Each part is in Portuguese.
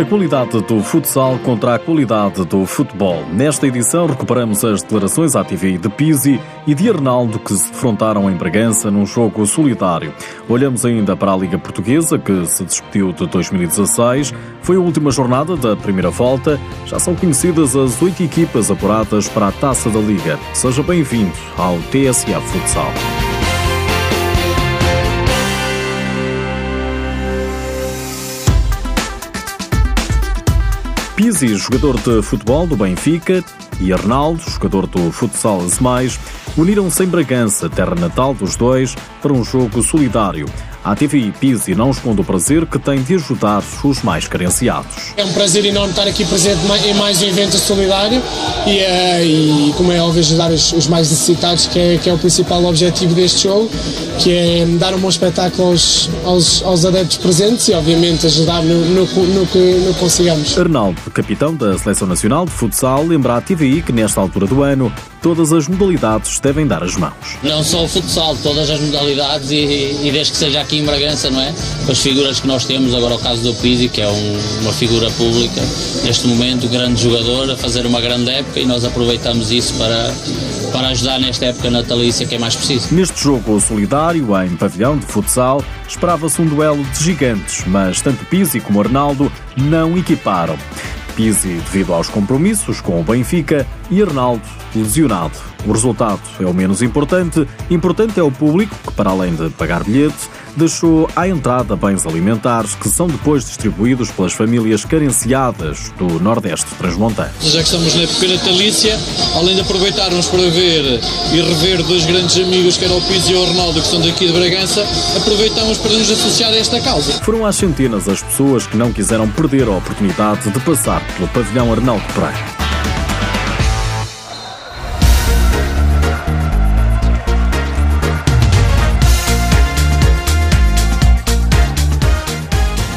A qualidade do futsal contra a qualidade do futebol. Nesta edição recuperamos as declarações à TV de Pizzi e de Arnaldo que se defrontaram em Bragança num jogo solidário. Olhamos ainda para a Liga Portuguesa que se discutiu de 2016. Foi a última jornada da primeira volta. Já são conhecidas as oito equipas apuradas para a Taça da Liga. Seja bem-vindo ao TSA Futsal. Pizzi, jogador de futebol do Benfica, e Arnaldo, jogador do futsal mais, uniram-se em Bragança, terra natal dos dois, para um jogo solidário. A TV Pizzi não esconde o prazer que tem de ajudar os mais carenciados. É um prazer enorme estar aqui presente em mais um evento solidário e, uh, e como é óbvio, ajudar os, os mais necessitados, que é, que é, o principal objetivo deste show, que é dar um bom espetáculo aos, aos, aos adeptos presentes e, obviamente, ajudar no, no, no, que, no que consigamos. Arnaldo, capitão da Seleção Nacional de Futsal, lembra à TVI que nesta altura do ano todas as modalidades devem dar as mãos. Não só o futsal, todas as modalidades e, e desde que seja aqui em Bragança, não é? Com as figuras que nós temos, agora o caso do Pizzi, que é um, uma figura pública, neste momento, grande jogador, a fazer uma grande época e nós aproveitamos isso para, para ajudar nesta época natalícia que é mais preciso. Neste jogo solidário, em pavilhão de futsal, esperava-se um duelo de gigantes, mas tanto Pizzi como Arnaldo não equiparam. Pizzi devido aos compromissos com o Benfica e Arnaldo lesionado. O resultado é o menos importante. Importante é o público, que para além de pagar bilhete, deixou à entrada bens alimentares que são depois distribuídos pelas famílias carenciadas do Nordeste Transmontano. Já que estamos na época natalícia, além de aproveitarmos para ver e rever dois grandes amigos, que eram o Pizzi e o Ronaldo, que são daqui de Bragança, aproveitamos para nos associar a esta causa. Foram às centenas as pessoas que não quiseram perder a oportunidade de passar pelo pavilhão Arnaldo Pereira.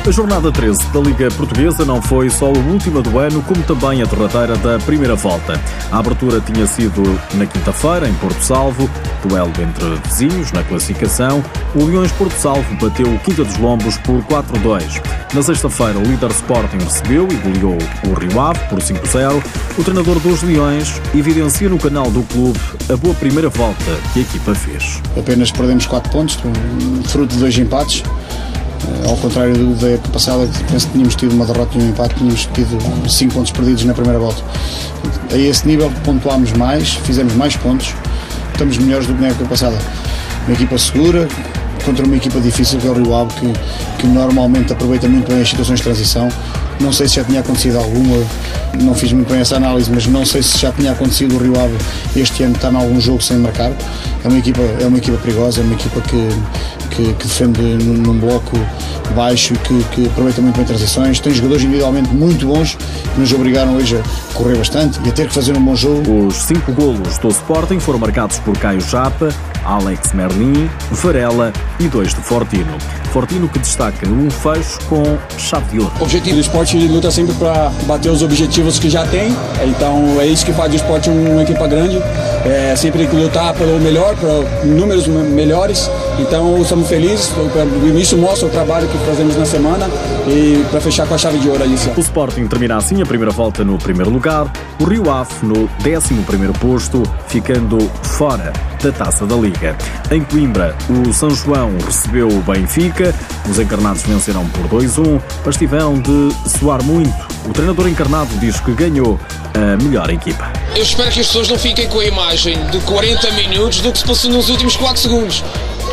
A jornada 13 da Liga Portuguesa não foi só a última do ano, como também a derradeira da primeira volta. A abertura tinha sido na quinta-feira, em Porto Salvo, duelo entre vizinhos na classificação. O Leões Porto Salvo bateu o Quinta dos Lombos por 4-2. Na sexta-feira, o líder Sporting recebeu e goleou o Rio Ave por 5-0. O treinador dos Leões evidencia no canal do clube a boa primeira volta que a equipa fez. Apenas perdemos 4 pontos, fruto de dois empates. Eh, ao contrário da época passada, penso que tínhamos tido uma derrota e um empate, tínhamos tido 5 pontos perdidos na primeira volta. A esse nível pontuámos mais, fizemos mais pontos, estamos melhores do que na época passada. Uma equipa segura, contra uma equipa difícil que é o Rio Ave, que, que normalmente aproveita muito bem as situações de transição. Não sei se já tinha acontecido alguma, não fiz muito bem essa análise, mas não sei se já tinha acontecido o Rio Ave este ano estar em algum jogo sem marcar. É uma equipa, é uma equipa perigosa, é uma equipa que, que, que defende num, num, bloco baixo, que, que aproveita muito bem transições. Tem jogadores individualmente muito bons que nos obrigaram hoje a correr bastante e a ter que fazer um bom jogo. Os cinco golos do Sporting foram marcados por Caio Japa, Alex Merlin, Varela e dois do Fortino. Fortino que destaca um fecho com chave de ouro. O objetivo do esporte luta sempre para bater os objetivos que já tem, então é isso que faz do esporte uma equipa grande, é sempre lutar pelo melhor, para números melhores, então estamos felizes, o início mostra o trabalho que fazemos na semana e para fechar com a chave de ouro ali. O Sporting termina assim a primeira volta no primeiro lugar, o Rio Ave no 11 primeiro posto, ficando fora da Taça da Liga. Em Coimbra, o São João recebeu o Benfica, os encarnados venceram por 2-1, mas tiveram de suar muito. O treinador encarnado diz que ganhou a melhor equipa. Eu espero que as pessoas não fiquem com a imagem de 40 minutos do que se passou nos últimos 4 segundos.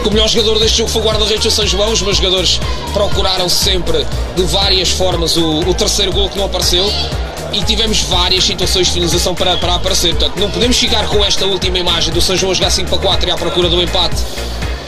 O melhor jogador deste jogo foi o guarda-redes do São João. Os meus jogadores procuraram sempre de várias formas o, o terceiro gol que não apareceu e tivemos várias situações de finalização para, para aparecer. Portanto, não podemos ficar com esta última imagem do São João jogar 5 para 4 e à procura do empate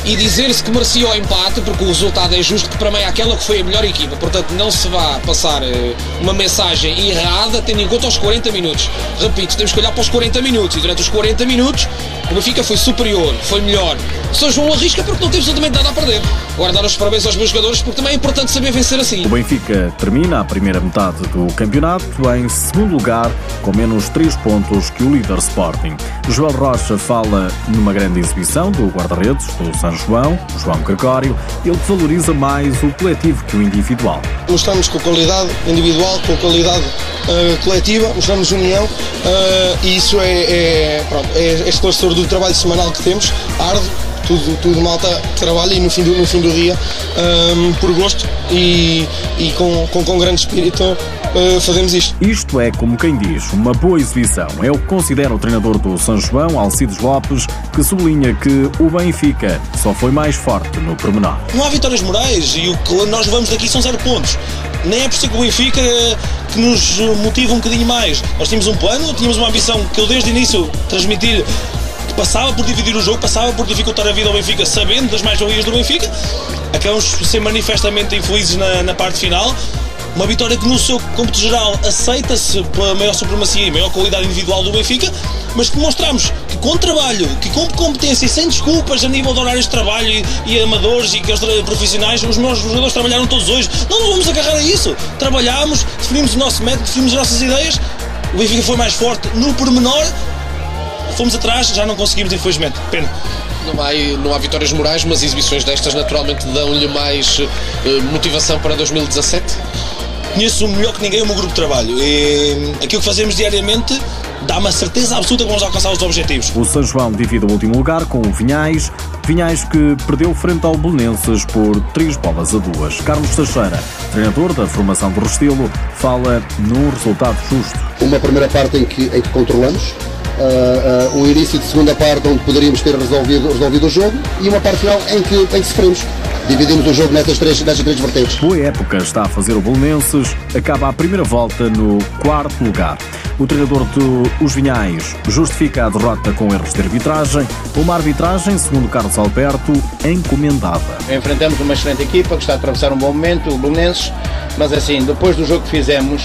e dizer-se que merecia o empate, porque o resultado é justo, que para mim é aquela que foi a melhor equipa. Portanto, não se vá passar eh, uma mensagem errada, tendo em conta os 40 minutos. Repito, temos que olhar para os 40 minutos e durante os 40 minutos o Benfica foi superior, foi melhor. São João arrisca porque não tem absolutamente nada a perder. Agora dar os parabéns aos meus jogadores porque também é importante saber vencer assim. O Benfica termina a primeira metade do campeonato em segundo lugar, com menos 3 pontos que o líder Sporting. Joel Rocha fala numa grande exibição do guarda-redes do São João, João Gregório. Ele valoriza mais o coletivo que o individual. Mostramos com qualidade individual, com qualidade uh, coletiva, mostramos união uh, e isso é, é, pronto, é, é esclarecedor do trabalho semanal que temos, árduo, tudo, tudo malta que trabalha e no fim do, no fim do dia, um, por gosto e, e com, com, com grande espírito, uh, fazemos isto. Isto é, como quem diz, uma boa exibição. É o que considera o treinador do São João, Alcides Lopes, que sublinha que o Benfica só foi mais forte no pormenor. Não há vitórias morais e o que nós levamos daqui são zero pontos. Nem é por ser que o Benfica que nos motiva um bocadinho mais. Nós tínhamos um plano, tínhamos uma ambição que eu desde o início transmitir passava por dividir o jogo, passava por dificultar a vida ao Benfica, sabendo das mais-valias do Benfica. Acabamos por ser manifestamente infelizes na, na parte final. Uma vitória que no seu cômputo geral aceita-se pela maior supremacia e maior qualidade individual do Benfica, mas que mostramos que com trabalho, que com competência e sem desculpas a nível de horários de trabalho e, e amadores e que os profissionais, os nossos jogadores trabalharam todos hoje. Não nos vamos agarrar a isso. Trabalhámos, definimos o nosso método, definimos as nossas ideias. O Benfica foi mais forte no pormenor fomos atrás, já não conseguimos, infelizmente. Pena. Não há, não há vitórias morais, mas exibições destas naturalmente dão-lhe mais uh, motivação para 2017? Conheço melhor que ninguém o meu grupo de trabalho e aquilo que fazemos diariamente dá-me a certeza absoluta que vamos alcançar os objetivos. O São João divide o último lugar com o Vinhais, Vinhais que perdeu frente ao Belenenses por 3 bolas a 2. Carlos Teixeira, treinador da formação do Restelo, fala num resultado justo. Uma primeira parte em que, em que controlamos, uh, um início de segunda parte onde poderíamos ter resolvido, resolvido o jogo e uma parte final em que, em que sofremos. Dividimos o jogo nessas três, nessas três vertentes. Boa época está a fazer o Bolonenses, acaba a primeira volta no quarto lugar. O treinador dos Vinhais justifica a derrota com erros de arbitragem, uma arbitragem, segundo Carlos Alberto, encomendada. Enfrentamos uma excelente equipa que está a atravessar um bom momento, o Bolonenses, mas assim, depois do jogo que fizemos,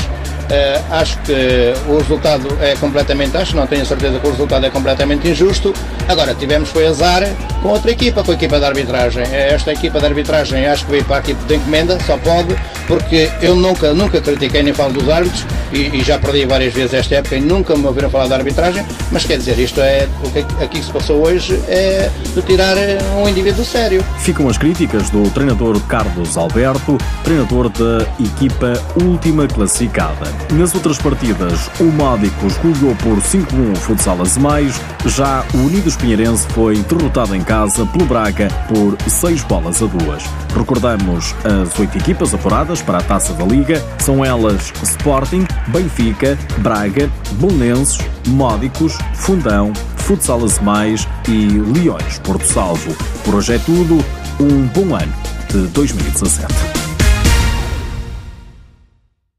Uh, acho que o resultado é completamente, acho, não tenho certeza que o resultado é completamente injusto. Agora, tivemos foi azar com outra equipa, com a equipa de arbitragem. Eh, esta equipa de arbitragem acho que veio para a equipa de encomenda, só pode, porque eu nunca, nunca critiquei nem falo dos árbitros e, e, já perdi várias vezes esta época e nunca me ouviram falar da arbitragem, mas quer dizer, isto é, o que aqui se passou hoje é de tirar eh, um indivíduo sério. Ficam as críticas do treinador Carlos Alberto, treinador da equipa última classificada. Nas outras partidas, o Módicos goleou por 5-1 o Futsal Azemais, já o Unidos Pinheirense foi derrotado em casa pelo Braga por 6 bolas a 2. Recordamos as oito equipas apuradas para a Taça da Liga, são elas Sporting, Benfica, Braga, Bolonenses, Módicos, Fundão, Futsal Azemais e Leões Porto Salvo. Por hoje é tudo, um bom ano de 2017.